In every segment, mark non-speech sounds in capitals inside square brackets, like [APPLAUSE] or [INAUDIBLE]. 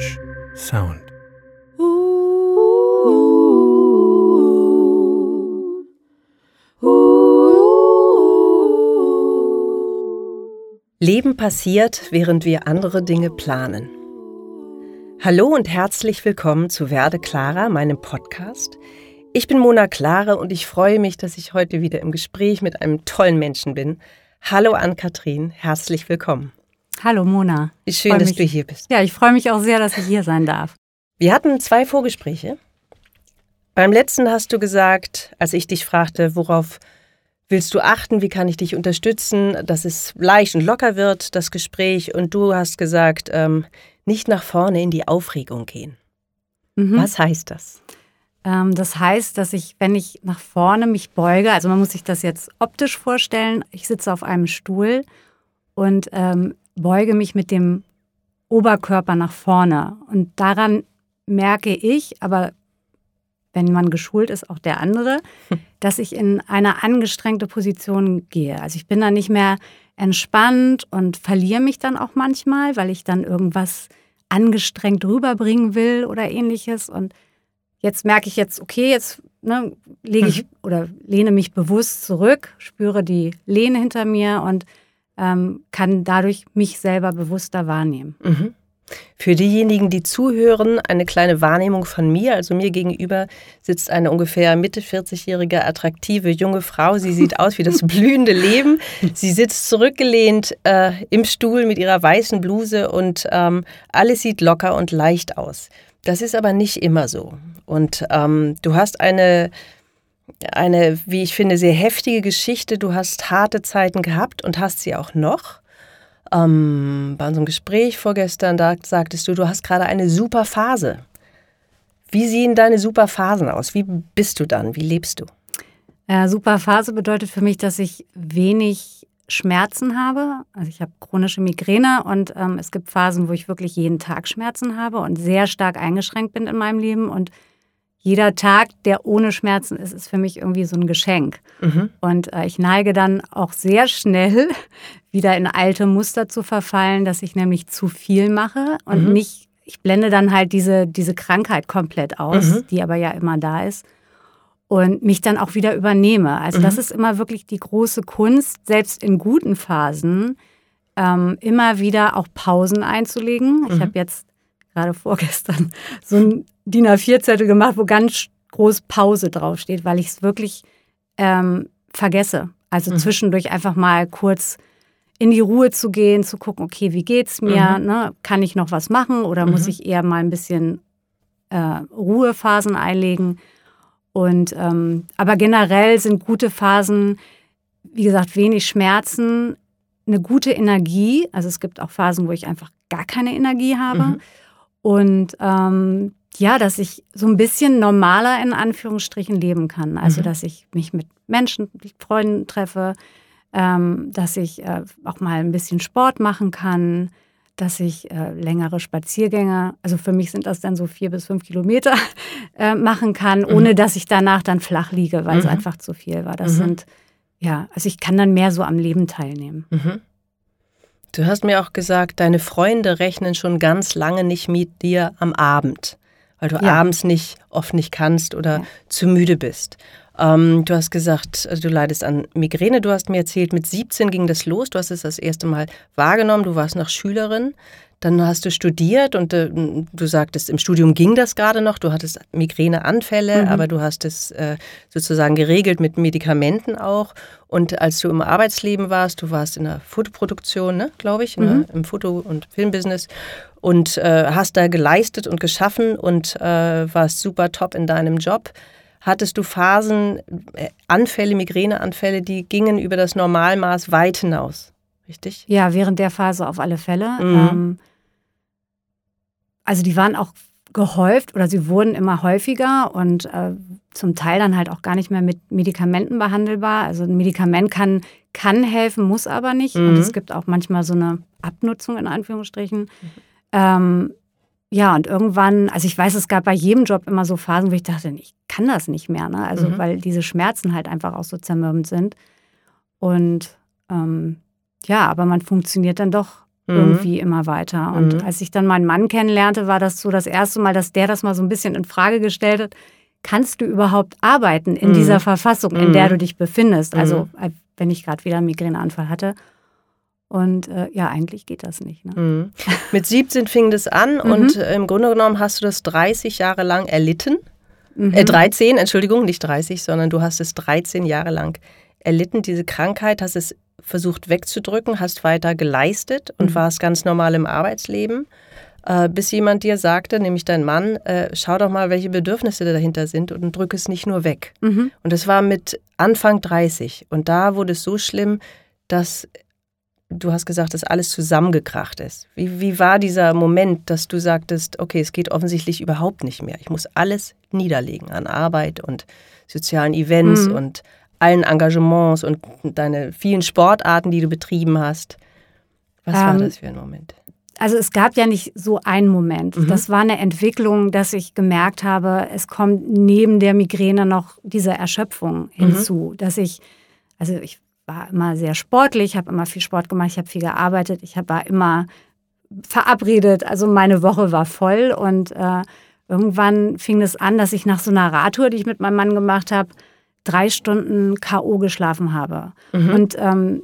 Strange Sound. Leben passiert, während wir andere Dinge planen. Hallo und herzlich willkommen zu Werde Clara, meinem Podcast. Ich bin Mona Klare und ich freue mich, dass ich heute wieder im Gespräch mit einem tollen Menschen bin. Hallo Ann-Kathrin, herzlich willkommen. Hallo Mona. Wie schön, dass mich, du hier bist. Ja, ich freue mich auch sehr, dass ich hier sein darf. Wir hatten zwei Vorgespräche. Beim letzten hast du gesagt, als ich dich fragte, worauf willst du achten, wie kann ich dich unterstützen, dass es leicht und locker wird, das Gespräch. Und du hast gesagt, ähm, nicht nach vorne in die Aufregung gehen. Mhm. Was heißt das? Ähm, das heißt, dass ich, wenn ich nach vorne mich beuge, also man muss sich das jetzt optisch vorstellen, ich sitze auf einem Stuhl und ähm, beuge mich mit dem Oberkörper nach vorne. Und daran merke ich, aber wenn man geschult ist, auch der andere, dass ich in eine angestrengte Position gehe. Also ich bin dann nicht mehr entspannt und verliere mich dann auch manchmal, weil ich dann irgendwas angestrengt rüberbringen will oder ähnliches. Und jetzt merke ich jetzt, okay, jetzt ne, lege ich mhm. oder lehne mich bewusst zurück, spüre die Lehne hinter mir und ähm, kann dadurch mich selber bewusster wahrnehmen. Mhm. Für diejenigen, die zuhören, eine kleine Wahrnehmung von mir. Also mir gegenüber sitzt eine ungefähr Mitte 40-jährige, attraktive junge Frau. Sie sieht aus wie das [LAUGHS] blühende Leben. Sie sitzt zurückgelehnt äh, im Stuhl mit ihrer weißen Bluse und ähm, alles sieht locker und leicht aus. Das ist aber nicht immer so. Und ähm, du hast eine eine, wie ich finde, sehr heftige Geschichte. Du hast harte Zeiten gehabt und hast sie auch noch. Ähm, bei unserem Gespräch vorgestern da sagtest du, du hast gerade eine super Phase. Wie sehen deine super Phasen aus? Wie bist du dann? Wie lebst du? Äh, super Phase bedeutet für mich, dass ich wenig Schmerzen habe. Also ich habe chronische Migräne und ähm, es gibt Phasen, wo ich wirklich jeden Tag Schmerzen habe und sehr stark eingeschränkt bin in meinem Leben und jeder Tag, der ohne Schmerzen ist, ist für mich irgendwie so ein Geschenk. Mhm. Und äh, ich neige dann auch sehr schnell [LAUGHS] wieder in alte Muster zu verfallen, dass ich nämlich zu viel mache und mhm. nicht, ich blende dann halt diese, diese Krankheit komplett aus, mhm. die aber ja immer da ist. Und mich dann auch wieder übernehme. Also das mhm. ist immer wirklich die große Kunst, selbst in guten Phasen ähm, immer wieder auch Pausen einzulegen. Ich mhm. habe jetzt gerade [LAUGHS] vorgestern so ein DIN A4-Zettel gemacht, wo ganz groß Pause draufsteht, weil ich es wirklich ähm, vergesse. Also mhm. zwischendurch einfach mal kurz in die Ruhe zu gehen, zu gucken, okay, wie geht's mir? Mhm. Ne? Kann ich noch was machen oder mhm. muss ich eher mal ein bisschen äh, Ruhephasen einlegen? Und ähm, aber generell sind gute Phasen, wie gesagt, wenig Schmerzen, eine gute Energie. Also es gibt auch Phasen, wo ich einfach gar keine Energie habe. Mhm. Und ähm, ja, dass ich so ein bisschen normaler in Anführungsstrichen leben kann. Also, mhm. dass ich mich mit Menschen, mit Freunden treffe, ähm, dass ich äh, auch mal ein bisschen Sport machen kann, dass ich äh, längere Spaziergänge, also für mich sind das dann so vier bis fünf Kilometer, [LAUGHS] äh, machen kann, mhm. ohne dass ich danach dann flach liege, weil mhm. es einfach zu viel war. Das mhm. sind, ja, also ich kann dann mehr so am Leben teilnehmen. Mhm. Du hast mir auch gesagt, deine Freunde rechnen schon ganz lange nicht mit dir am Abend weil du ja. abends nicht oft nicht kannst oder ja. zu müde bist. Ähm, du hast gesagt, also du leidest an Migräne. Du hast mir erzählt, mit 17 ging das los. Du hast es das erste Mal wahrgenommen. Du warst noch Schülerin. Dann hast du studiert und äh, du sagtest, im Studium ging das gerade noch. Du hattest Migräneanfälle, mhm. aber du hast es äh, sozusagen geregelt mit Medikamenten auch. Und als du im Arbeitsleben warst, du warst in der Fotoproduktion, ne, glaube ich, mhm. im Foto- und Filmbusiness und äh, hast da geleistet und geschaffen und äh, warst super top in deinem Job. Hattest du Phasen, äh, Anfälle, Migräneanfälle, die gingen über das Normalmaß weit hinaus? Richtig? Ja, während der Phase auf alle Fälle. Mhm. Ähm, also die waren auch gehäuft oder sie wurden immer häufiger und äh, zum Teil dann halt auch gar nicht mehr mit Medikamenten behandelbar. Also ein Medikament kann, kann helfen, muss aber nicht. Mhm. Und es gibt auch manchmal so eine Abnutzung in Anführungsstrichen. Mhm. Ähm, ja, und irgendwann, also ich weiß, es gab bei jedem Job immer so Phasen, wo ich dachte, ich kann das nicht mehr, ne? Also mhm. weil diese Schmerzen halt einfach auch so zermürbend sind. Und ähm, ja, aber man funktioniert dann doch mhm. irgendwie immer weiter. Und mhm. als ich dann meinen Mann kennenlernte, war das so das erste Mal, dass der das mal so ein bisschen in Frage gestellt hat. Kannst du überhaupt arbeiten in mhm. dieser Verfassung, in der mhm. du dich befindest? Also, mhm. äh, wenn ich gerade wieder einen Migräneanfall hatte. Und äh, ja, eigentlich geht das nicht. Ne? Mhm. Mit 17 fing das an [LAUGHS] und äh, im Grunde genommen hast du das 30 Jahre lang erlitten. Äh, 13, Entschuldigung, nicht 30, sondern du hast es 13 Jahre lang erlitten, diese Krankheit, hast es versucht wegzudrücken, hast weiter geleistet und mhm. warst ganz normal im Arbeitsleben, äh, bis jemand dir sagte, nämlich dein Mann, äh, schau doch mal, welche Bedürfnisse dahinter sind und drück es nicht nur weg. Mhm. Und das war mit Anfang 30 und da wurde es so schlimm, dass du hast gesagt, dass alles zusammengekracht ist. Wie, wie war dieser Moment, dass du sagtest, okay, es geht offensichtlich überhaupt nicht mehr. Ich muss alles niederlegen an Arbeit und sozialen Events mhm. und allen Engagements und deine vielen Sportarten, die du betrieben hast. Was ähm, war das für ein Moment? Also es gab ja nicht so einen Moment. Mhm. Das war eine Entwicklung, dass ich gemerkt habe, es kommt neben der Migräne noch diese Erschöpfung mhm. hinzu, mhm. dass ich, also ich war immer sehr sportlich, habe immer viel Sport gemacht, ich habe viel gearbeitet, ich war immer verabredet, also meine Woche war voll und äh, irgendwann fing es an, dass ich nach so einer Radtour, die ich mit meinem Mann gemacht habe, drei Stunden K.O. geschlafen habe. Mhm. Und ähm,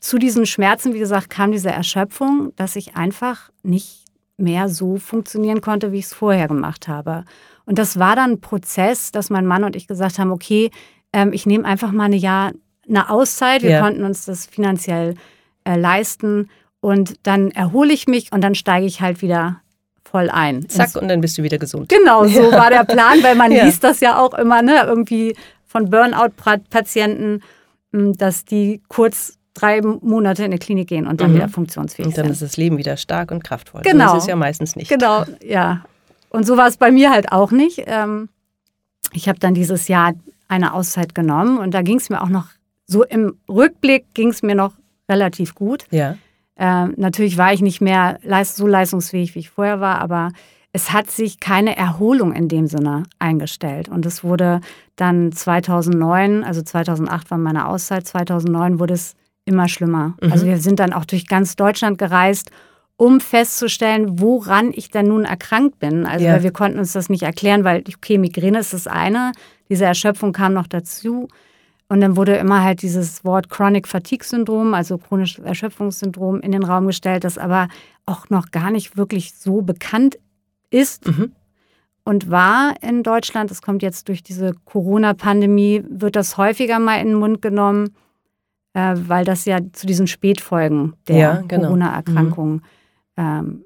zu diesen Schmerzen, wie gesagt, kam diese Erschöpfung, dass ich einfach nicht mehr so funktionieren konnte, wie ich es vorher gemacht habe. Und das war dann ein Prozess, dass mein Mann und ich gesagt haben, okay, ähm, ich nehme einfach mal ein Jahr eine Auszeit. Wir ja. konnten uns das finanziell äh, leisten. Und dann erhole ich mich und dann steige ich halt wieder voll ein. Zack, und dann bist du wieder gesund. Genau, so war der Plan, weil man [LAUGHS] ja. liest das ja auch immer, ne, irgendwie von Burnout-Patienten, hm, dass die kurz drei Monate in die Klinik gehen und dann mhm. wieder funktionsfähig sind. Und dann ist das Leben wieder stark und kraftvoll. Genau. So ist es ja meistens nicht. Genau, ja. Und so war es bei mir halt auch nicht. Ähm, ich habe dann dieses Jahr eine Auszeit genommen und da ging es mir auch noch, so im Rückblick ging es mir noch relativ gut. Ja. Äh, natürlich war ich nicht mehr leist so leistungsfähig, wie ich vorher war, aber es hat sich keine Erholung in dem Sinne eingestellt. Und es wurde dann 2009, also 2008 war meine Auszeit, 2009 wurde es immer schlimmer. Mhm. Also wir sind dann auch durch ganz Deutschland gereist, um festzustellen, woran ich denn nun erkrankt bin. Also ja. wir konnten uns das nicht erklären, weil, okay, Migräne ist das eine, diese Erschöpfung kam noch dazu. Und dann wurde immer halt dieses Wort Chronic Fatigue Syndrom, also chronisches Erschöpfungssyndrom, in den Raum gestellt, das aber auch noch gar nicht wirklich so bekannt ist mhm. und war in Deutschland. Es kommt jetzt durch diese Corona-Pandemie, wird das häufiger mal in den Mund genommen, äh, weil das ja zu diesen Spätfolgen der ja, genau. Corona-Erkrankung mhm. ähm,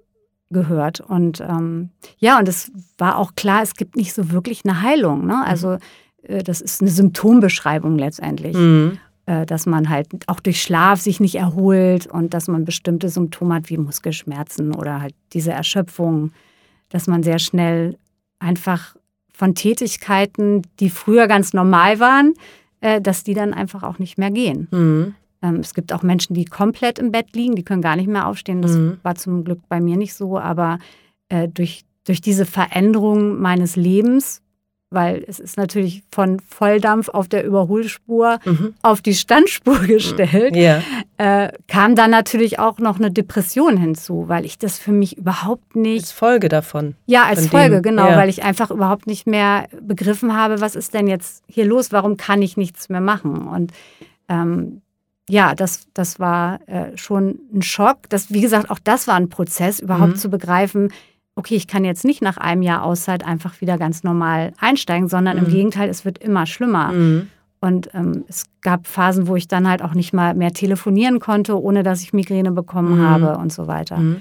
gehört. Und ähm, ja, und es war auch klar, es gibt nicht so wirklich eine Heilung. Ne? Also mhm das ist eine Symptombeschreibung letztendlich. Mhm. Äh, dass man halt auch durch Schlaf sich nicht erholt und dass man bestimmte Symptome hat wie Muskelschmerzen oder halt diese Erschöpfung, dass man sehr schnell einfach von Tätigkeiten, die früher ganz normal waren, äh, dass die dann einfach auch nicht mehr gehen. Mhm. Ähm, es gibt auch Menschen, die komplett im Bett liegen, die können gar nicht mehr aufstehen. Das mhm. war zum Glück bei mir nicht so, aber durch, durch diese Veränderung meines Lebens weil es ist natürlich von Volldampf auf der Überholspur mhm. auf die Standspur [LAUGHS] gestellt, ja. äh, kam dann natürlich auch noch eine Depression hinzu, weil ich das für mich überhaupt nicht. Als Folge davon. Ja, als Folge, dem, genau, ja. weil ich einfach überhaupt nicht mehr begriffen habe, was ist denn jetzt hier los, warum kann ich nichts mehr machen? Und ähm, ja, das, das war äh, schon ein Schock. Das, wie gesagt, auch das war ein Prozess, überhaupt mhm. zu begreifen, okay, ich kann jetzt nicht nach einem Jahr Auszeit einfach wieder ganz normal einsteigen, sondern mhm. im Gegenteil, es wird immer schlimmer. Mhm. Und ähm, es gab Phasen, wo ich dann halt auch nicht mal mehr telefonieren konnte, ohne dass ich Migräne bekommen mhm. habe und so weiter. Mhm.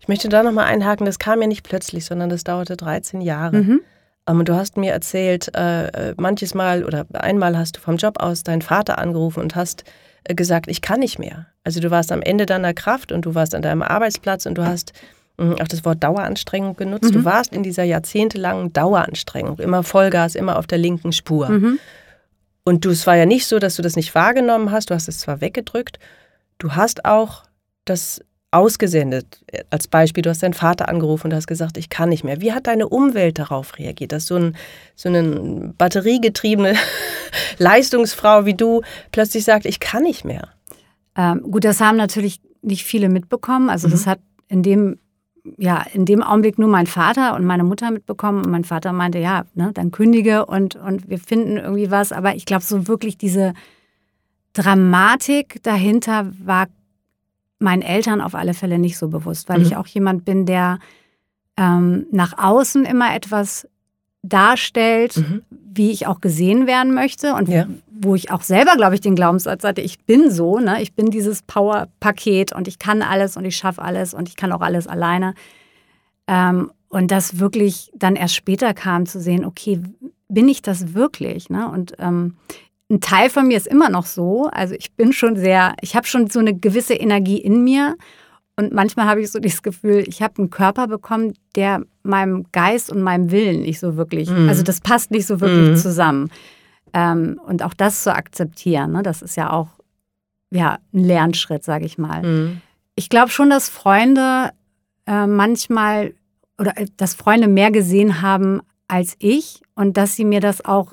Ich möchte da nochmal einhaken, das kam ja nicht plötzlich, sondern das dauerte 13 Jahre. Mhm. Ähm, und du hast mir erzählt, äh, äh, manches Mal oder einmal hast du vom Job aus deinen Vater angerufen und hast äh, gesagt, ich kann nicht mehr. Also du warst am Ende deiner Kraft und du warst an deinem Arbeitsplatz und du hast auch das Wort Daueranstrengung genutzt. Mhm. Du warst in dieser jahrzehntelangen Daueranstrengung, immer Vollgas, immer auf der linken Spur. Mhm. Und du, es war ja nicht so, dass du das nicht wahrgenommen hast, du hast es zwar weggedrückt, du hast auch das ausgesendet. Als Beispiel, du hast deinen Vater angerufen und hast gesagt, ich kann nicht mehr. Wie hat deine Umwelt darauf reagiert, dass so, ein, so eine batteriegetriebene [LAUGHS] Leistungsfrau wie du plötzlich sagt, ich kann nicht mehr? Ähm, gut, das haben natürlich nicht viele mitbekommen. Also mhm. das hat in dem, ja, in dem Augenblick nur mein Vater und meine Mutter mitbekommen. Und mein Vater meinte, ja, ne, dann kündige und, und wir finden irgendwie was. Aber ich glaube, so wirklich diese Dramatik dahinter war meinen Eltern auf alle Fälle nicht so bewusst, weil mhm. ich auch jemand bin, der ähm, nach außen immer etwas darstellt, mhm. wie ich auch gesehen werden möchte und ja. Wo ich auch selber, glaube ich, den Glaubenssatz hatte, ich bin so, ne? ich bin dieses Power-Paket und ich kann alles und ich schaffe alles und ich kann auch alles alleine. Ähm, und das wirklich dann erst später kam zu sehen, okay, bin ich das wirklich? Ne? Und ähm, ein Teil von mir ist immer noch so. Also ich bin schon sehr, ich habe schon so eine gewisse Energie in mir. Und manchmal habe ich so das Gefühl, ich habe einen Körper bekommen, der meinem Geist und meinem Willen nicht so wirklich, mhm. also das passt nicht so wirklich mhm. zusammen. Ähm, und auch das zu akzeptieren, ne, das ist ja auch ja, ein Lernschritt, sage ich mal. Mhm. Ich glaube schon, dass Freunde äh, manchmal oder äh, dass Freunde mehr gesehen haben als ich und dass sie mir das auch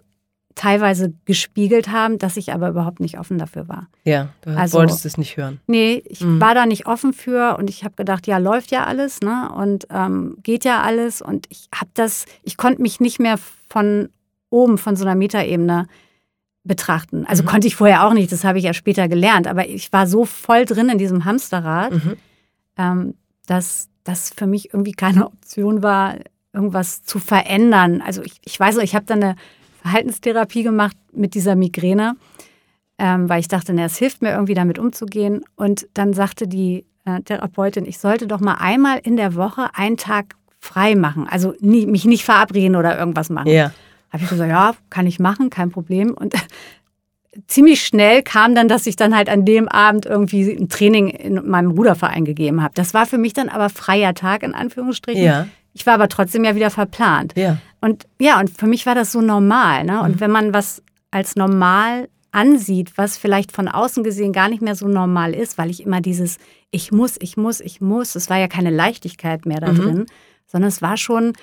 teilweise gespiegelt haben, dass ich aber überhaupt nicht offen dafür war. Ja, du also, wolltest es nicht hören. Nee, ich mhm. war da nicht offen für und ich habe gedacht, ja, läuft ja alles, ne? Und ähm, geht ja alles. Und ich habe das, ich konnte mich nicht mehr von oben, von so einer Metaebene betrachten. Also mhm. konnte ich vorher auch nicht, das habe ich ja später gelernt. Aber ich war so voll drin in diesem Hamsterrad, mhm. ähm, dass das für mich irgendwie keine [LAUGHS] Option war, irgendwas zu verändern. Also ich, ich weiß noch, ich habe dann eine Verhaltenstherapie gemacht mit dieser Migräne, ähm, weil ich dachte, na, es hilft mir irgendwie damit umzugehen. Und dann sagte die äh, Therapeutin, ich sollte doch mal einmal in der Woche einen Tag frei machen. Also nie, mich nicht verabreden oder irgendwas machen. Ja. Habe ich gesagt, ja, kann ich machen, kein Problem. Und [LAUGHS] ziemlich schnell kam dann, dass ich dann halt an dem Abend irgendwie ein Training in meinem Ruderverein gegeben habe. Das war für mich dann aber freier Tag in Anführungsstrichen. Ja. Ich war aber trotzdem ja wieder verplant. Ja. Und ja, und für mich war das so normal. Ne? Und mhm. wenn man was als normal ansieht, was vielleicht von außen gesehen gar nicht mehr so normal ist, weil ich immer dieses Ich muss, ich muss, ich muss, es war ja keine Leichtigkeit mehr da mhm. drin, sondern es war schon,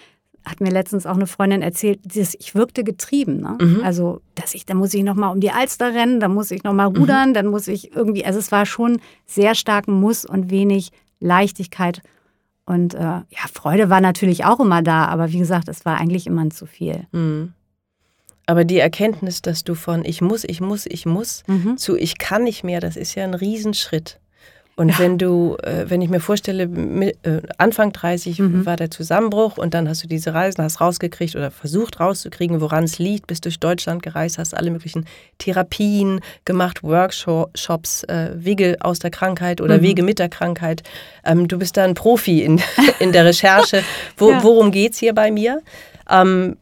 hat mir letztens auch eine Freundin erzählt, ich wirkte getrieben. Ne? Mhm. Also, dass ich, da muss ich nochmal um die Alster rennen, da muss ich nochmal mhm. rudern, mhm. dann muss ich irgendwie, also es war schon sehr stark Muss und wenig Leichtigkeit und äh, ja, Freude war natürlich auch immer da, aber wie gesagt, es war eigentlich immer zu viel. Mhm. Aber die Erkenntnis, dass du von ich muss, ich muss, ich muss mhm. zu ich kann nicht mehr, das ist ja ein Riesenschritt. Und ja. wenn du, äh, wenn ich mir vorstelle, äh, Anfang 30 mhm. war der Zusammenbruch und dann hast du diese Reisen, hast rausgekriegt oder versucht rauszukriegen, woran es liegt, bist durch Deutschland gereist, hast alle möglichen Therapien gemacht, Workshops, äh, Wege aus der Krankheit oder mhm. Wege mit der Krankheit. Ähm, du bist da ein Profi in, [LAUGHS] in der Recherche. [LAUGHS] Wo, ja. Worum geht es hier bei mir? Ähm,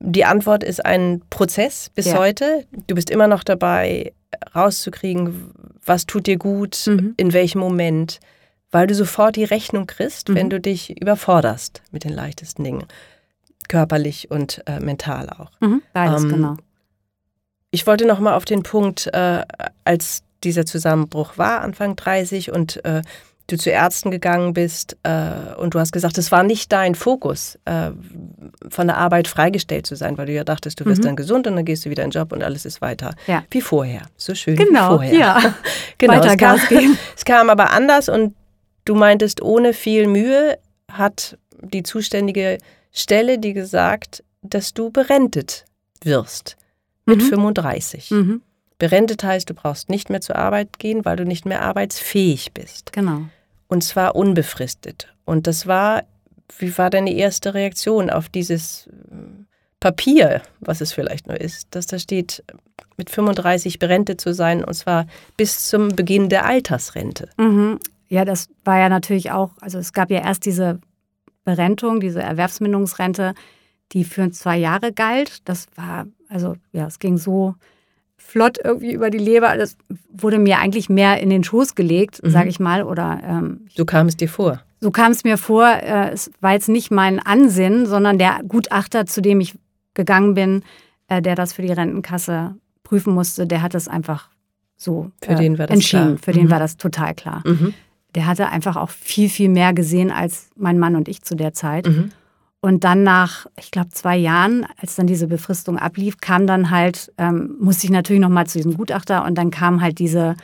die Antwort ist ein Prozess bis ja. heute. Du bist immer noch dabei, rauszukriegen, was tut dir gut, mhm. in welchem Moment, weil du sofort die Rechnung kriegst, mhm. wenn du dich überforderst mit den leichtesten Dingen, körperlich und äh, mental auch. Mhm. Beides, ähm, genau. Ich wollte noch mal auf den Punkt, äh, als dieser Zusammenbruch war, Anfang 30 und äh, du zu Ärzten gegangen bist äh, und du hast gesagt, es war nicht dein Fokus, äh, von der Arbeit freigestellt zu sein, weil du ja dachtest, du wirst mhm. dann gesund und dann gehst du wieder in den Job und alles ist weiter ja. wie vorher. So schön genau, wie vorher. Ja. [LAUGHS] genau, Weiter es kam, geben. [LAUGHS] es kam aber anders und du meintest, ohne viel Mühe hat die zuständige Stelle dir gesagt, dass du berentet wirst mit mhm. 35. Mhm. Berentet heißt, du brauchst nicht mehr zur Arbeit gehen, weil du nicht mehr arbeitsfähig bist. Genau. Und zwar unbefristet. Und das war, wie war deine erste Reaktion auf dieses äh, Papier, was es vielleicht nur ist, dass da steht, mit 35 berentet zu sein, und zwar bis zum Beginn der Altersrente. Mhm. Ja, das war ja natürlich auch, also es gab ja erst diese Berentung, diese Erwerbsminderungsrente, die für zwei Jahre galt. Das war, also ja, es ging so flott irgendwie über die Leber. Das wurde mir eigentlich mehr in den Schoß gelegt, mhm. sage ich mal. Oder, ähm, so kam es dir vor? So kam es mir vor. Äh, es war jetzt nicht mein Ansinnen, sondern der Gutachter, zu dem ich gegangen bin, äh, der das für die Rentenkasse prüfen musste, der hat es einfach so für äh, den war das entschieden. Klar. Für mhm. den war das total klar. Mhm. Der hatte einfach auch viel, viel mehr gesehen als mein Mann und ich zu der Zeit. Und dann nach, ich glaube, zwei Jahren, als dann diese Befristung ablief, kam dann halt, ähm, musste ich natürlich nochmal zu diesem Gutachter und dann kam halt diese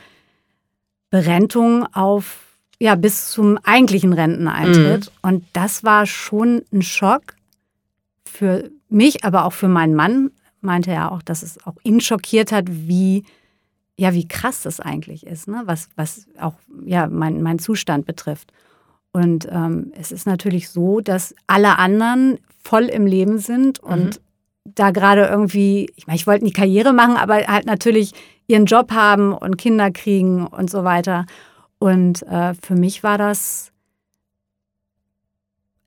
Berentung auf ja, bis zum eigentlichen Renteneintritt. Mhm. Und das war schon ein Schock für mich, aber auch für meinen Mann. Meinte er auch, dass es auch ihn schockiert hat, wie, ja, wie krass das eigentlich ist, ne? was, was auch ja, mein, mein Zustand betrifft. Und ähm, es ist natürlich so, dass alle anderen voll im Leben sind und mhm. da gerade irgendwie, ich meine, ich wollte nie Karriere machen, aber halt natürlich ihren Job haben und Kinder kriegen und so weiter. Und äh, für mich war das,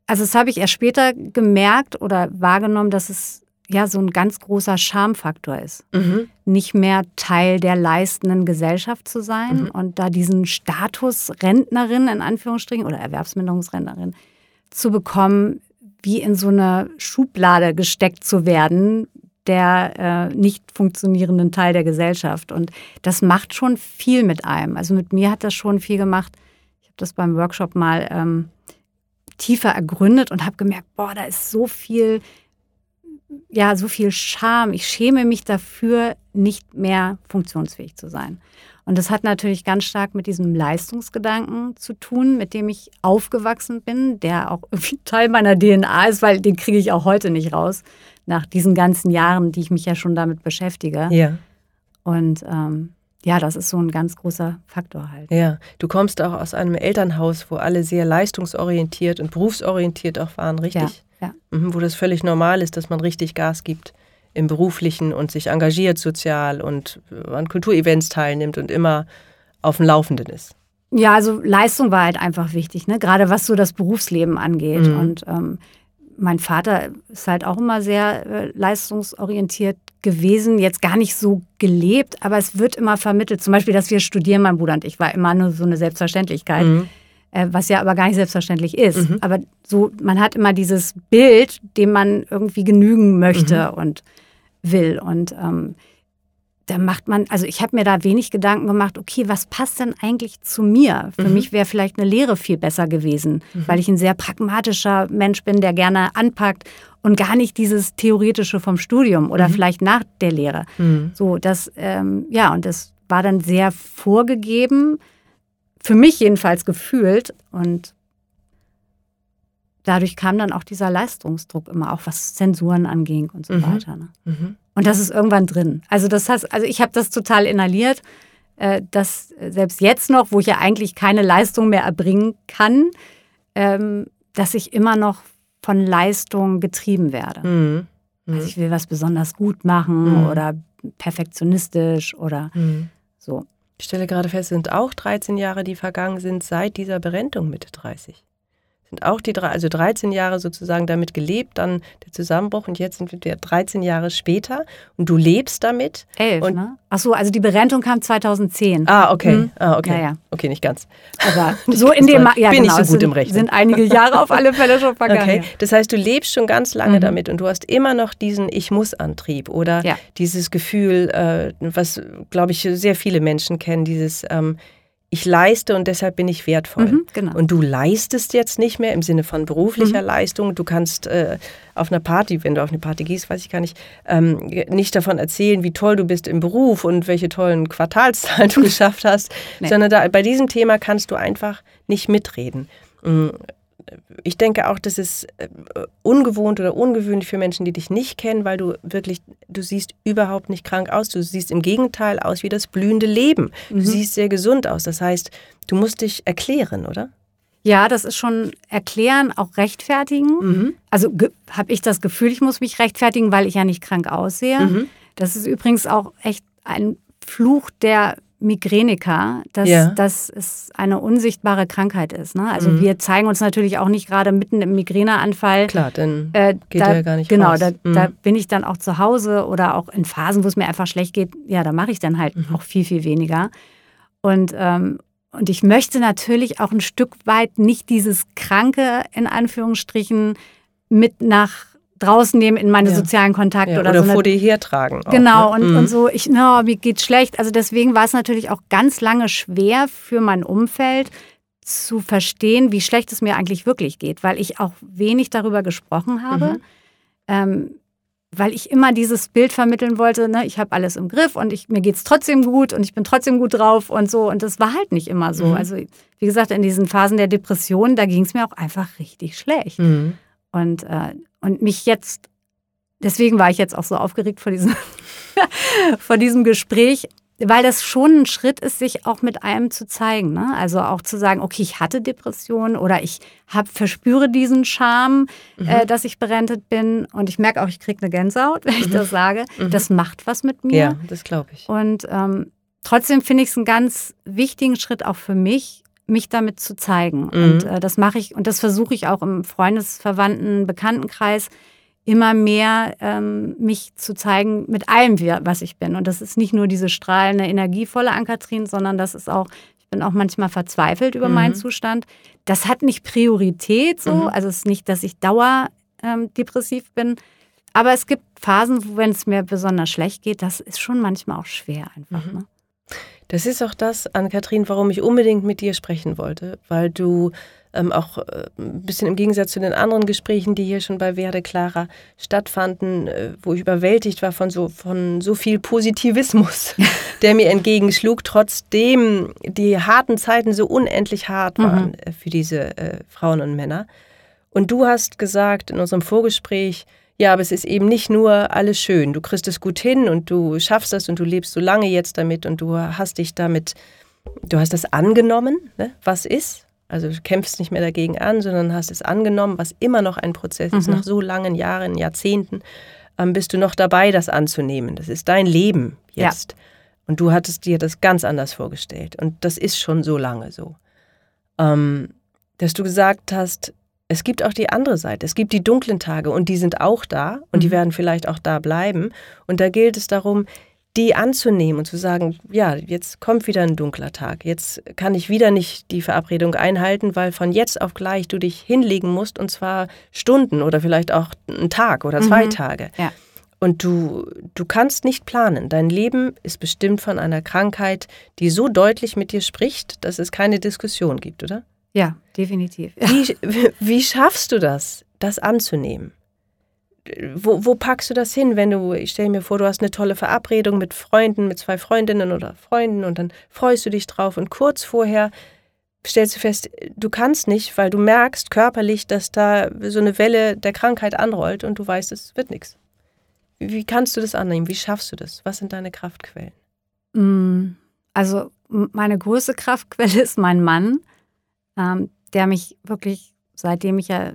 also das habe ich erst später gemerkt oder wahrgenommen, dass es ja so ein ganz großer Schamfaktor ist. Mhm. Nicht mehr Teil der leistenden Gesellschaft zu sein mhm. und da diesen Status Rentnerin in Anführungsstrichen oder Erwerbsminderungsrentnerin zu bekommen, wie in so eine Schublade gesteckt zu werden, der äh, nicht funktionierenden Teil der Gesellschaft. Und das macht schon viel mit einem. Also mit mir hat das schon viel gemacht. Ich habe das beim Workshop mal ähm, tiefer ergründet und habe gemerkt, boah, da ist so viel, ja, so viel Scham. Ich schäme mich dafür, nicht mehr funktionsfähig zu sein. Und das hat natürlich ganz stark mit diesem Leistungsgedanken zu tun, mit dem ich aufgewachsen bin, der auch irgendwie [LAUGHS] Teil meiner DNA ist, weil den kriege ich auch heute nicht raus, nach diesen ganzen Jahren, die ich mich ja schon damit beschäftige. Ja. Und ähm, ja, das ist so ein ganz großer Faktor halt. Ja, du kommst auch aus einem Elternhaus, wo alle sehr leistungsorientiert und berufsorientiert auch waren, richtig? Ja. Ja. Mhm, wo das völlig normal ist, dass man richtig Gas gibt im Beruflichen und sich engagiert sozial und an Kulturevents teilnimmt und immer auf dem Laufenden ist. Ja, also Leistung war halt einfach wichtig, ne? gerade was so das Berufsleben angeht. Mhm. Und ähm, mein Vater ist halt auch immer sehr äh, leistungsorientiert gewesen, jetzt gar nicht so gelebt, aber es wird immer vermittelt. Zum Beispiel, dass wir studieren, mein Bruder und ich, war immer nur so eine Selbstverständlichkeit. Mhm. Äh, was ja aber gar nicht selbstverständlich ist. Mhm. Aber so, man hat immer dieses Bild, dem man irgendwie genügen möchte. Mhm. Und will. Und ähm, da macht man, also ich habe mir da wenig Gedanken gemacht, okay, was passt denn eigentlich zu mir? Für mhm. mich wäre vielleicht eine Lehre viel besser gewesen, mhm. weil ich ein sehr pragmatischer Mensch bin, der gerne anpackt und gar nicht dieses Theoretische vom Studium oder mhm. vielleicht nach der Lehre. Mhm. So, das, ähm, ja, und das war dann sehr vorgegeben, für mich jedenfalls gefühlt. Und dadurch kam dann auch dieser Leistungsdruck immer, auch was Zensuren anging und so mhm. weiter. Ne? Mhm. Und das ist irgendwann drin. Also das heißt, also ich habe das total inhaliert, äh, dass selbst jetzt noch, wo ich ja eigentlich keine Leistung mehr erbringen kann, ähm, dass ich immer noch von Leistung getrieben werde. Mhm. Also ich will was besonders gut machen mhm. oder perfektionistisch oder mhm. so. Ich stelle gerade fest, es sind auch 13 Jahre, die vergangen sind seit dieser Berentung Mitte 30 sind auch die drei, also 13 Jahre sozusagen damit gelebt, dann der Zusammenbruch und jetzt sind wir 13 Jahre später und du lebst damit. Elf, und ne? Ach so, also die Berentung kam 2010. Ah, okay. Hm. Ah, okay. Ja, ja. Okay, nicht ganz. Aber [LAUGHS] so in dem, ja, bin genau, ich so gut im Rechnen. Sind einige Jahre auf alle Fälle schon [LAUGHS] vergangen. Okay, das heißt, du lebst schon ganz lange mhm. damit und du hast immer noch diesen Ich-muss-Antrieb oder ja. dieses Gefühl, äh, was, glaube ich, sehr viele Menschen kennen, dieses ähm, ich leiste und deshalb bin ich wertvoll. Mhm, genau. Und du leistest jetzt nicht mehr im Sinne von beruflicher mhm. Leistung. Du kannst äh, auf einer Party, wenn du auf eine Party gehst, weiß ich gar nicht, ähm, nicht davon erzählen, wie toll du bist im Beruf und welche tollen Quartalszahlen du [LAUGHS] geschafft hast, nee. sondern da, bei diesem Thema kannst du einfach nicht mitreden. Ich denke auch, das ist äh, ungewohnt oder ungewöhnlich für Menschen, die dich nicht kennen, weil du wirklich, du siehst überhaupt nicht krank aus. Du siehst im Gegenteil aus wie das blühende Leben. Du mhm. siehst sehr gesund aus. Das heißt, du musst dich erklären, oder? Ja, das ist schon erklären, auch rechtfertigen. Mhm. Also habe ich das Gefühl, ich muss mich rechtfertigen, weil ich ja nicht krank aussehe. Mhm. Das ist übrigens auch echt ein Fluch der Migräniker, dass, ja. dass es eine unsichtbare Krankheit ist. Ne? Also mhm. wir zeigen uns natürlich auch nicht gerade mitten im Migräneanfall. Klar, dann äh, geht da, ja gar nicht Genau, raus. Da, mhm. da, bin ich dann auch zu Hause oder auch in Phasen, wo es mir einfach schlecht geht. Ja, da mache ich dann halt mhm. auch viel, viel weniger. Und, ähm, und ich möchte natürlich auch ein Stück weit nicht dieses Kranke in Anführungsstrichen mit nach draußen nehmen in meine ja. sozialen Kontakte ja, oder, oder so vor dir hertragen. Auch, genau, ne? und, mhm. und so, ich, no, mir geht schlecht. Also deswegen war es natürlich auch ganz lange schwer für mein Umfeld zu verstehen, wie schlecht es mir eigentlich wirklich geht, weil ich auch wenig darüber gesprochen habe. Mhm. Ähm, weil ich immer dieses Bild vermitteln wollte, ne, ich habe alles im Griff und ich, mir geht es trotzdem gut und ich bin trotzdem gut drauf und so. Und das war halt nicht immer so. Mhm. Also, wie gesagt, in diesen Phasen der Depression, da ging es mir auch einfach richtig schlecht. Mhm. Und, äh, und mich jetzt, deswegen war ich jetzt auch so aufgeregt vor diesem, [LAUGHS] vor diesem Gespräch, weil das schon ein Schritt ist, sich auch mit einem zu zeigen. Ne? Also auch zu sagen, okay, ich hatte Depressionen oder ich hab, verspüre diesen Charme, mhm. äh, dass ich berentet bin. Und ich merke auch, ich kriege eine Gänsehaut, [LAUGHS] wenn ich mhm. das sage. Mhm. Das macht was mit mir. Ja, das glaube ich. Und ähm, trotzdem finde ich es einen ganz wichtigen Schritt auch für mich, mich damit zu zeigen. Und mhm. äh, das mache ich und das versuche ich auch im Freundesverwandten, Bekanntenkreis immer mehr ähm, mich zu zeigen mit allem, was ich bin. Und das ist nicht nur diese strahlende, energievolle Ankatrin, sondern das ist auch, ich bin auch manchmal verzweifelt über mhm. meinen Zustand. Das hat nicht Priorität so, mhm. also es ist nicht, dass ich dauerdepressiv ähm, bin. Aber es gibt Phasen, wo, wenn es mir besonders schlecht geht, das ist schon manchmal auch schwer einfach. Mhm. Ne? Das ist auch das, Ann-Kathrin, warum ich unbedingt mit dir sprechen wollte, weil du ähm, auch äh, ein bisschen im Gegensatz zu den anderen Gesprächen, die hier schon bei Werde Clara stattfanden, äh, wo ich überwältigt war von so, von so viel Positivismus, [LAUGHS] der mir entgegenschlug, trotzdem die harten Zeiten so unendlich hart mhm. waren mhm. für diese äh, Frauen und Männer. Und du hast gesagt in unserem Vorgespräch, ja, aber es ist eben nicht nur alles schön. Du kriegst es gut hin und du schaffst das und du lebst so lange jetzt damit und du hast dich damit, du hast das angenommen, ne, was ist also du kämpfst nicht mehr dagegen an, sondern hast es angenommen, was immer noch ein Prozess ist. Mhm. Nach so langen Jahren, Jahrzehnten ähm, bist du noch dabei, das anzunehmen. Das ist dein Leben jetzt. Ja. Und du hattest dir das ganz anders vorgestellt. Und das ist schon so lange so. Ähm, dass du gesagt hast, es gibt auch die andere Seite. Es gibt die dunklen Tage und die sind auch da und mhm. die werden vielleicht auch da bleiben. Und da gilt es darum, die anzunehmen und zu sagen, ja, jetzt kommt wieder ein dunkler Tag, jetzt kann ich wieder nicht die Verabredung einhalten, weil von jetzt auf gleich du dich hinlegen musst und zwar Stunden oder vielleicht auch einen Tag oder zwei mhm. Tage. Ja. Und du, du kannst nicht planen. Dein Leben ist bestimmt von einer Krankheit, die so deutlich mit dir spricht, dass es keine Diskussion gibt, oder? Ja, definitiv. Wie, [LAUGHS] wie schaffst du das, das anzunehmen? wo, wo packst du das hin, wenn du, ich stelle mir vor, du hast eine tolle Verabredung mit Freunden, mit zwei Freundinnen oder Freunden und dann freust du dich drauf und kurz vorher stellst du fest, du kannst nicht, weil du merkst körperlich, dass da so eine Welle der Krankheit anrollt und du weißt, es wird nichts. Wie kannst du das annehmen? Wie schaffst du das? Was sind deine Kraftquellen? Mm, also meine größte Kraftquelle [LAUGHS] ist mein Mann, ähm, der mich wirklich, seitdem ich ja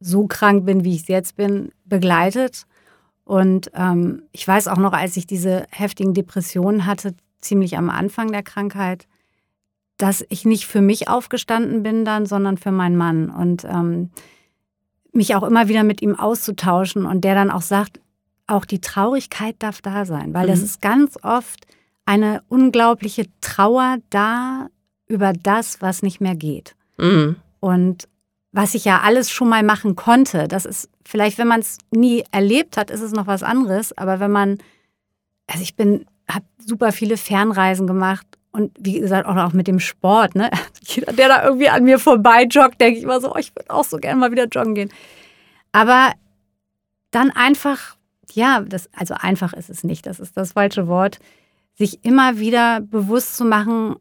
so krank bin, wie ich jetzt bin, begleitet. Und ähm, ich weiß auch noch, als ich diese heftigen Depressionen hatte, ziemlich am Anfang der Krankheit, dass ich nicht für mich aufgestanden bin dann, sondern für meinen Mann. Und ähm, mich auch immer wieder mit ihm auszutauschen und der dann auch sagt, auch die Traurigkeit darf da sein, weil mhm. das ist ganz oft eine unglaubliche Trauer da über das, was nicht mehr geht. Mhm. Und was ich ja alles schon mal machen konnte. Das ist vielleicht, wenn man es nie erlebt hat, ist es noch was anderes. Aber wenn man, also ich bin, habe super viele Fernreisen gemacht und wie gesagt auch, auch mit dem Sport. Ne? [LAUGHS] Jeder, der da irgendwie an mir vorbei joggt, denke ich immer so, oh, ich würde auch so gerne mal wieder joggen gehen. Aber dann einfach, ja, das, also einfach ist es nicht, das ist das falsche Wort, sich immer wieder bewusst zu machen,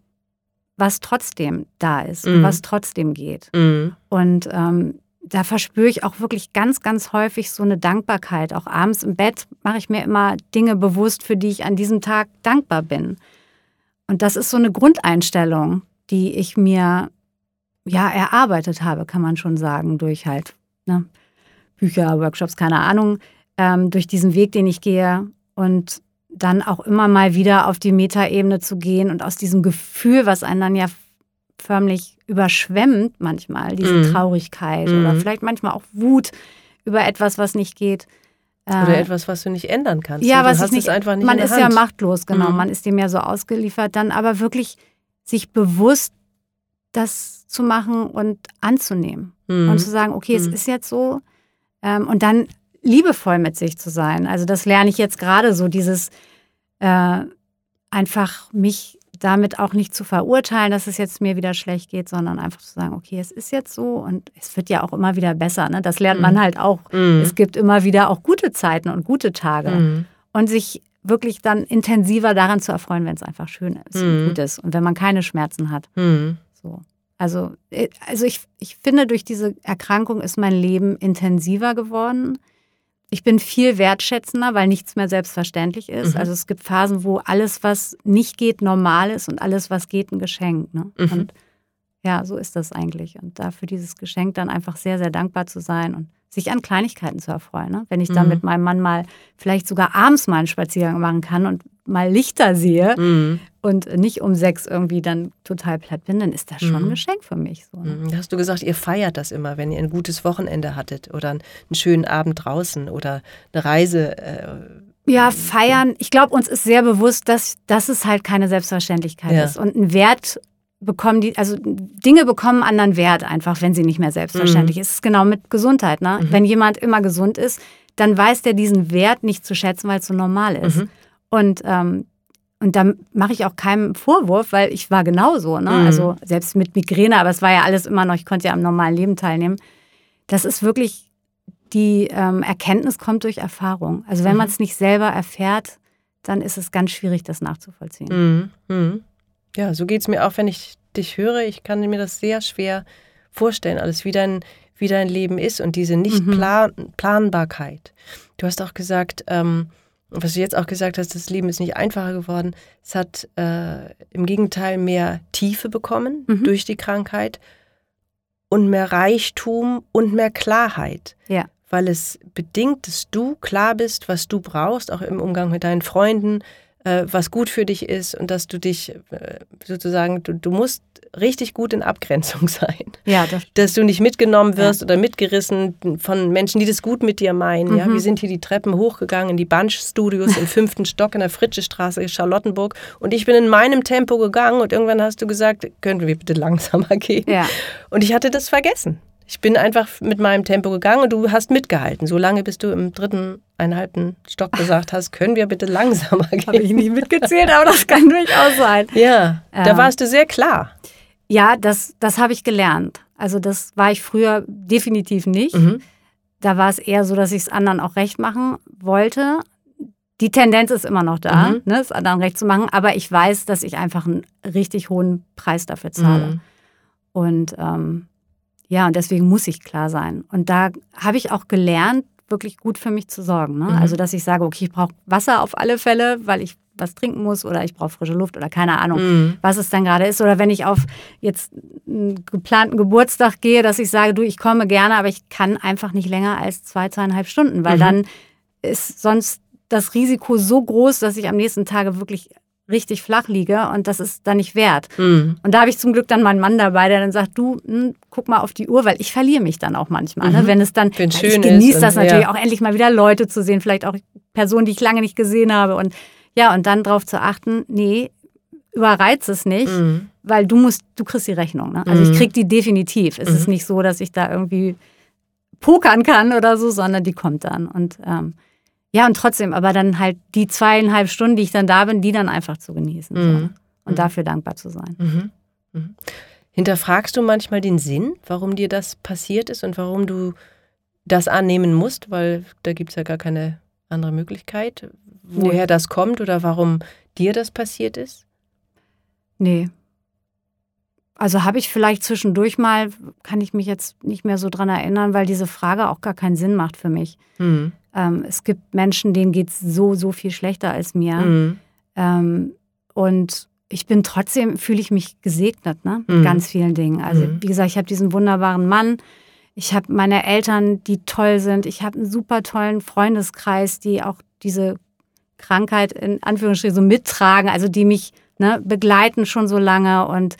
was trotzdem da ist mhm. und was trotzdem geht. Mhm. Und ähm, da verspüre ich auch wirklich ganz, ganz häufig so eine Dankbarkeit. Auch abends im Bett mache ich mir immer Dinge bewusst, für die ich an diesem Tag dankbar bin. Und das ist so eine Grundeinstellung, die ich mir ja erarbeitet habe, kann man schon sagen, durch halt ne, Bücher, Workshops, keine Ahnung, ähm, durch diesen Weg, den ich gehe. Und dann auch immer mal wieder auf die Metaebene zu gehen und aus diesem Gefühl, was einen dann ja förmlich überschwemmt manchmal, diese mm. Traurigkeit mm. oder vielleicht manchmal auch Wut über etwas, was nicht geht. Oder äh, etwas, was du nicht ändern kannst. Ja, was ist nicht, einfach nicht Man ist Hand. ja machtlos, genau. Mm. Man ist dem ja so ausgeliefert. Dann aber wirklich sich bewusst das zu machen und anzunehmen. Und zu sagen, okay, es mm. ist jetzt so. Ähm, und dann liebevoll mit sich zu sein. Also das lerne ich jetzt gerade so, dieses äh, einfach mich damit auch nicht zu verurteilen, dass es jetzt mir wieder schlecht geht, sondern einfach zu sagen, okay, es ist jetzt so und es wird ja auch immer wieder besser. Ne? Das lernt man mhm. halt auch. Mhm. Es gibt immer wieder auch gute Zeiten und gute Tage. Mhm. Und sich wirklich dann intensiver daran zu erfreuen, wenn es einfach schön ist und mhm. gut ist und wenn man keine Schmerzen hat. Mhm. So. Also, äh, also ich, ich finde, durch diese Erkrankung ist mein Leben intensiver geworden. Ich bin viel wertschätzender, weil nichts mehr selbstverständlich ist. Mhm. Also es gibt Phasen, wo alles, was nicht geht, normal ist und alles, was geht, ein Geschenk. Ne? Mhm. Und ja, so ist das eigentlich. Und dafür dieses Geschenk dann einfach sehr, sehr dankbar zu sein und sich an Kleinigkeiten zu erfreuen. Ne? Wenn ich dann mhm. mit meinem Mann mal vielleicht sogar abends mal einen Spaziergang machen kann und mal Lichter sehe mhm. und nicht um sechs irgendwie dann total platt bin, dann ist das schon ein mhm. Geschenk für mich. So, ne? Mhm. Hast du gesagt, ihr feiert das immer, wenn ihr ein gutes Wochenende hattet oder einen schönen Abend draußen oder eine Reise? Äh, ja, feiern. Ich glaube, uns ist sehr bewusst, dass, dass es halt keine Selbstverständlichkeit ja. ist und ein Wert bekommen die, also Dinge bekommen anderen Wert einfach, wenn sie nicht mehr selbstverständlich mhm. ist. Es ist genau mit Gesundheit. Ne? Mhm. Wenn jemand immer gesund ist, dann weiß der diesen Wert nicht zu schätzen, weil es so normal ist. Mhm. Und, ähm, und da mache ich auch keinen Vorwurf, weil ich war genauso. Ne? Mhm. Also selbst mit Migräne, aber es war ja alles immer noch, ich konnte ja am normalen Leben teilnehmen. Das ist wirklich, die ähm, Erkenntnis kommt durch Erfahrung. Also wenn mhm. man es nicht selber erfährt, dann ist es ganz schwierig, das nachzuvollziehen. Mhm. Ja, so geht es mir auch, wenn ich dich höre. Ich kann mir das sehr schwer vorstellen, alles wie dein, wie dein Leben ist und diese Nicht-Planbarkeit. Mhm. Du hast auch gesagt, ähm, was du jetzt auch gesagt hast, das Leben ist nicht einfacher geworden. Es hat äh, im Gegenteil mehr Tiefe bekommen mhm. durch die Krankheit und mehr Reichtum und mehr Klarheit. Ja. Weil es bedingt, dass du klar bist, was du brauchst, auch im Umgang mit deinen Freunden, äh, was gut für dich ist und dass du dich äh, sozusagen, du, du musst richtig gut in Abgrenzung [LAUGHS] sein. Ja, das dass du nicht mitgenommen wirst ja. oder mitgerissen von Menschen, die das gut mit dir meinen. Mhm. Ja, wir sind hier die Treppen hochgegangen in die Bunch Studios im fünften Stock in der Fritschestraße, Charlottenburg und ich bin in meinem Tempo gegangen und irgendwann hast du gesagt, können wir bitte langsamer [LAUGHS] gehen? Ja. Und ich hatte das vergessen. Ich bin einfach mit meinem Tempo gegangen und du hast mitgehalten. So lange, bis du im dritten, eineinhalbten Stock gesagt hast, können wir bitte langsamer gehen. Habe ich nicht mitgezählt, aber das kann durchaus sein. Ja, ähm, da warst du sehr klar. Ja, das, das habe ich gelernt. Also das war ich früher definitiv nicht. Mhm. Da war es eher so, dass ich es anderen auch recht machen wollte. Die Tendenz ist immer noch da, mhm. ne, es anderen recht zu machen, aber ich weiß, dass ich einfach einen richtig hohen Preis dafür zahle. Mhm. Und ähm, ja, und deswegen muss ich klar sein. Und da habe ich auch gelernt, wirklich gut für mich zu sorgen. Ne? Mhm. Also, dass ich sage, okay, ich brauche Wasser auf alle Fälle, weil ich was trinken muss oder ich brauche frische Luft oder keine Ahnung, mhm. was es dann gerade ist. Oder wenn ich auf jetzt einen geplanten Geburtstag gehe, dass ich sage, du, ich komme gerne, aber ich kann einfach nicht länger als zwei, zweieinhalb Stunden, weil mhm. dann ist sonst das Risiko so groß, dass ich am nächsten Tage wirklich richtig flach liege und das ist dann nicht wert. Mhm. Und da habe ich zum Glück dann meinen Mann dabei, der dann sagt, du, mh, hm, guck mal auf die Uhr, weil ich verliere mich dann auch manchmal. Ne? Mhm. Ne? Wenn es dann, Wenn ich genieße das natürlich ja. auch endlich mal wieder Leute zu sehen, vielleicht auch Personen, die ich lange nicht gesehen habe und ja, und dann darauf zu achten, nee, überreiz es nicht, mhm. weil du musst, du kriegst die Rechnung. Ne? Also ich mhm. krieg die definitiv. Es ist mhm. nicht so, dass ich da irgendwie pokern kann oder so, sondern die kommt dann. Und ähm, ja, und trotzdem, aber dann halt die zweieinhalb Stunden, die ich dann da bin, die dann einfach zu genießen mhm. so. und mhm. dafür dankbar zu sein. Mhm. Mhm. Hinterfragst du manchmal den Sinn, warum dir das passiert ist und warum du das annehmen musst, weil da gibt es ja gar keine andere Möglichkeit, woher nee. das kommt oder warum dir das passiert ist? Nee. Also habe ich vielleicht zwischendurch mal, kann ich mich jetzt nicht mehr so dran erinnern, weil diese Frage auch gar keinen Sinn macht für mich. Mhm. Ähm, es gibt Menschen, denen geht es so, so viel schlechter als mir. Mhm. Ähm, und ich bin trotzdem, fühle ich mich gesegnet, ne? Mit mhm. ganz vielen Dingen. Also, mhm. wie gesagt, ich habe diesen wunderbaren Mann. Ich habe meine Eltern, die toll sind. Ich habe einen super tollen Freundeskreis, die auch diese Krankheit in Anführungsstrichen so mittragen, also die mich ne, begleiten schon so lange und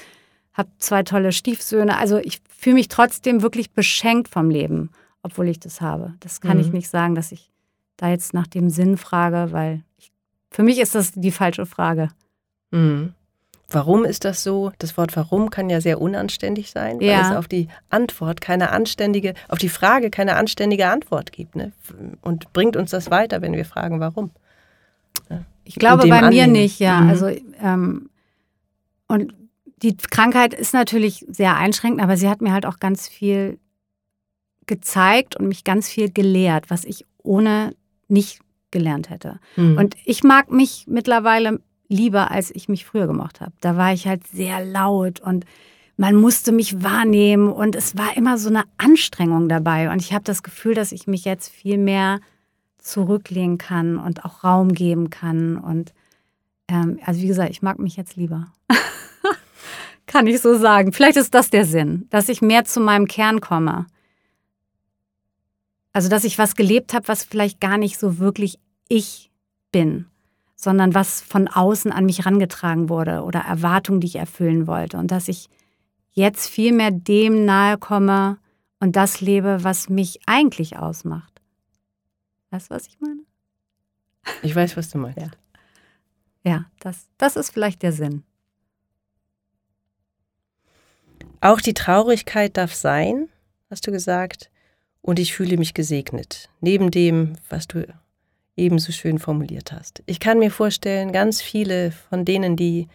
habe zwei tolle Stiefsöhne. Also ich fühle mich trotzdem wirklich beschenkt vom Leben obwohl ich das habe. Das kann mhm. ich nicht sagen, dass ich da jetzt nach dem Sinn frage, weil ich, für mich ist das die falsche Frage. Mhm. Warum ist das so? Das Wort warum kann ja sehr unanständig sein, weil ja. es auf die Antwort keine anständige, auf die Frage keine anständige Antwort gibt. Ne? Und bringt uns das weiter, wenn wir fragen, warum? Ja. Ich glaube bei mir nicht, ja. Mhm. Also ähm, und die Krankheit ist natürlich sehr einschränkend, aber sie hat mir halt auch ganz viel gezeigt und mich ganz viel gelehrt, was ich ohne nicht gelernt hätte. Mhm. Und ich mag mich mittlerweile lieber, als ich mich früher gemacht habe. Da war ich halt sehr laut und man musste mich wahrnehmen und es war immer so eine Anstrengung dabei. Und ich habe das Gefühl, dass ich mich jetzt viel mehr zurücklehnen kann und auch Raum geben kann. Und ähm, also wie gesagt, ich mag mich jetzt lieber. [LAUGHS] [LAUGHS] kann ich so sagen. Vielleicht ist das der Sinn, dass ich mehr zu meinem Kern komme. Also, dass ich was gelebt habe, was vielleicht gar nicht so wirklich ich bin, sondern was von außen an mich herangetragen wurde oder Erwartungen, die ich erfüllen wollte. Und dass ich jetzt viel mehr dem nahe komme und das lebe, was mich eigentlich ausmacht. Weißt du, was ich meine? Ich weiß, was du meinst. Ja, ja das, das ist vielleicht der Sinn. Auch die Traurigkeit darf sein, hast du gesagt, und ich fühle mich gesegnet. Neben dem, was du ebenso schön formuliert hast. Ich kann mir vorstellen, ganz viele von denen, die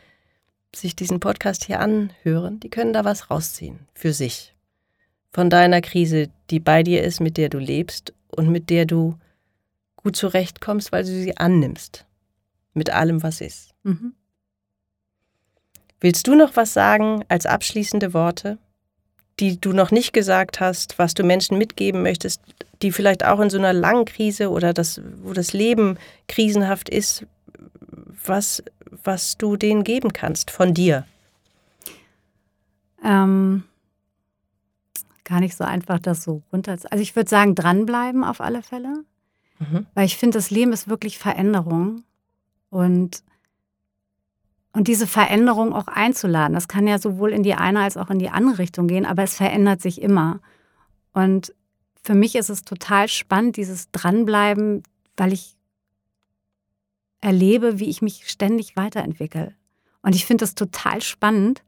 sich diesen Podcast hier anhören, die können da was rausziehen für sich. Von deiner Krise, die bei dir ist, mit der du lebst und mit der du gut zurechtkommst, weil du sie annimmst. Mit allem, was ist. Mhm. Willst du noch was sagen als abschließende Worte, die du noch nicht gesagt hast, was du Menschen mitgeben möchtest, die vielleicht auch in so einer langen Krise oder das, wo das Leben krisenhaft ist, was, was du denen geben kannst von dir? Ähm, gar nicht so einfach, das so runter. Also ich würde sagen, dranbleiben auf alle Fälle. Mhm. Weil ich finde, das Leben ist wirklich Veränderung. Und und diese Veränderung auch einzuladen. Das kann ja sowohl in die eine als auch in die andere Richtung gehen, aber es verändert sich immer. Und für mich ist es total spannend, dieses Dranbleiben, weil ich erlebe, wie ich mich ständig weiterentwickle. Und ich finde es total spannend,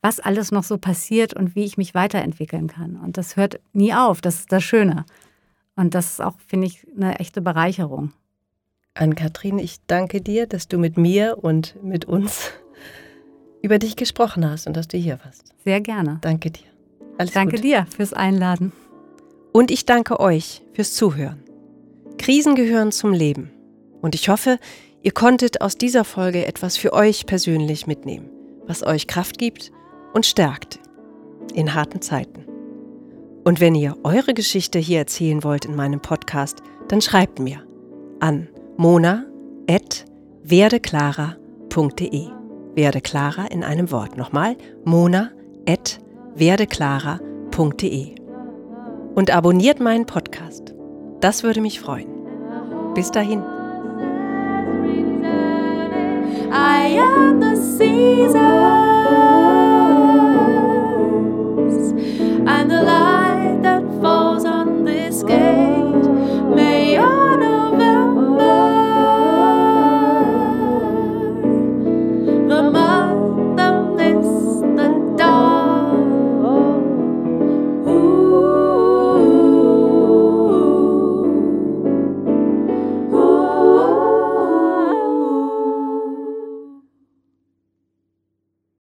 was alles noch so passiert und wie ich mich weiterentwickeln kann. Und das hört nie auf. Das ist das Schöne. Und das ist auch, finde ich, eine echte Bereicherung. Ann-Kathrin, ich danke dir, dass du mit mir und mit uns über dich gesprochen hast und dass du hier warst. Sehr gerne. Danke dir. Alles danke Gute. dir fürs Einladen. Und ich danke euch fürs Zuhören. Krisen gehören zum Leben. Und ich hoffe, ihr konntet aus dieser Folge etwas für euch persönlich mitnehmen, was euch Kraft gibt und stärkt in harten Zeiten. Und wenn ihr eure Geschichte hier erzählen wollt in meinem Podcast, dann schreibt mir an mona.werdeklara.de. Werde Clara in einem Wort. Nochmal mona.werdeklara.de. Und abonniert meinen Podcast. Das würde mich freuen. Bis dahin. I am the Caesars and the light.